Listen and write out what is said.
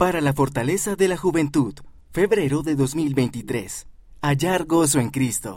Para la fortaleza de la juventud, febrero de 2023. Hallar gozo en Cristo.